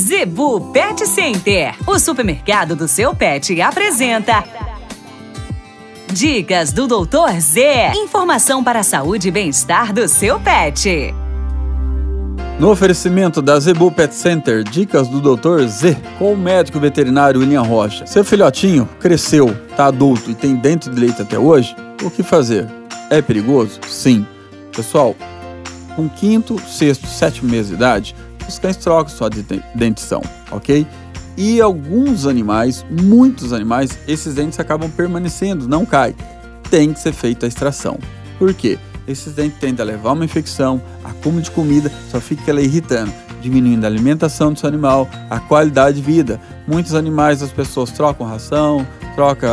Zebu Pet Center, o supermercado do seu pet, apresenta. Dicas do Doutor Z. Informação para a saúde e bem-estar do seu pet. No oferecimento da Zebu Pet Center, dicas do Dr. Z, com o médico veterinário William Rocha. Seu filhotinho cresceu, está adulto e tem dente de leite até hoje? O que fazer? É perigoso? Sim. Pessoal, com quinto, sexto, sétimo mês de idade, os cães trocam sua dentição, ok? E alguns animais, muitos animais, esses dentes acabam permanecendo, não caem. Tem que ser feita a extração. Por quê? Esses dentes tendem a levar uma infecção, acúmulo de comida, só fica ela irritando, diminuindo a alimentação do seu animal, a qualidade de vida. Muitos animais as pessoas trocam ração, trocam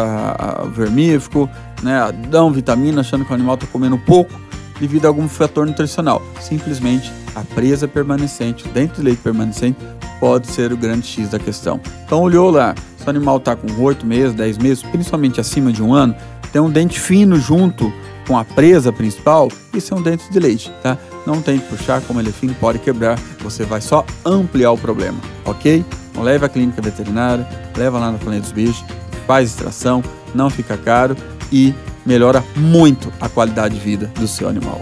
vermífugo, né, dão vitamina achando que o animal está comendo pouco devido a algum fator nutricional. Simplesmente a presa permanecente, o dente de leite permanecente, pode ser o grande X da questão. Então olhou lá, se o animal está com 8 meses, 10 meses, principalmente acima de um ano, tem um dente fino junto com a presa principal, isso é um dente de leite, tá? Não tem que puxar, como ele é fino, pode quebrar, você vai só ampliar o problema, ok? Então leve à clínica veterinária, leva lá no Planeta dos Bichos, faz extração, não fica caro e melhora muito a qualidade de vida do seu animal.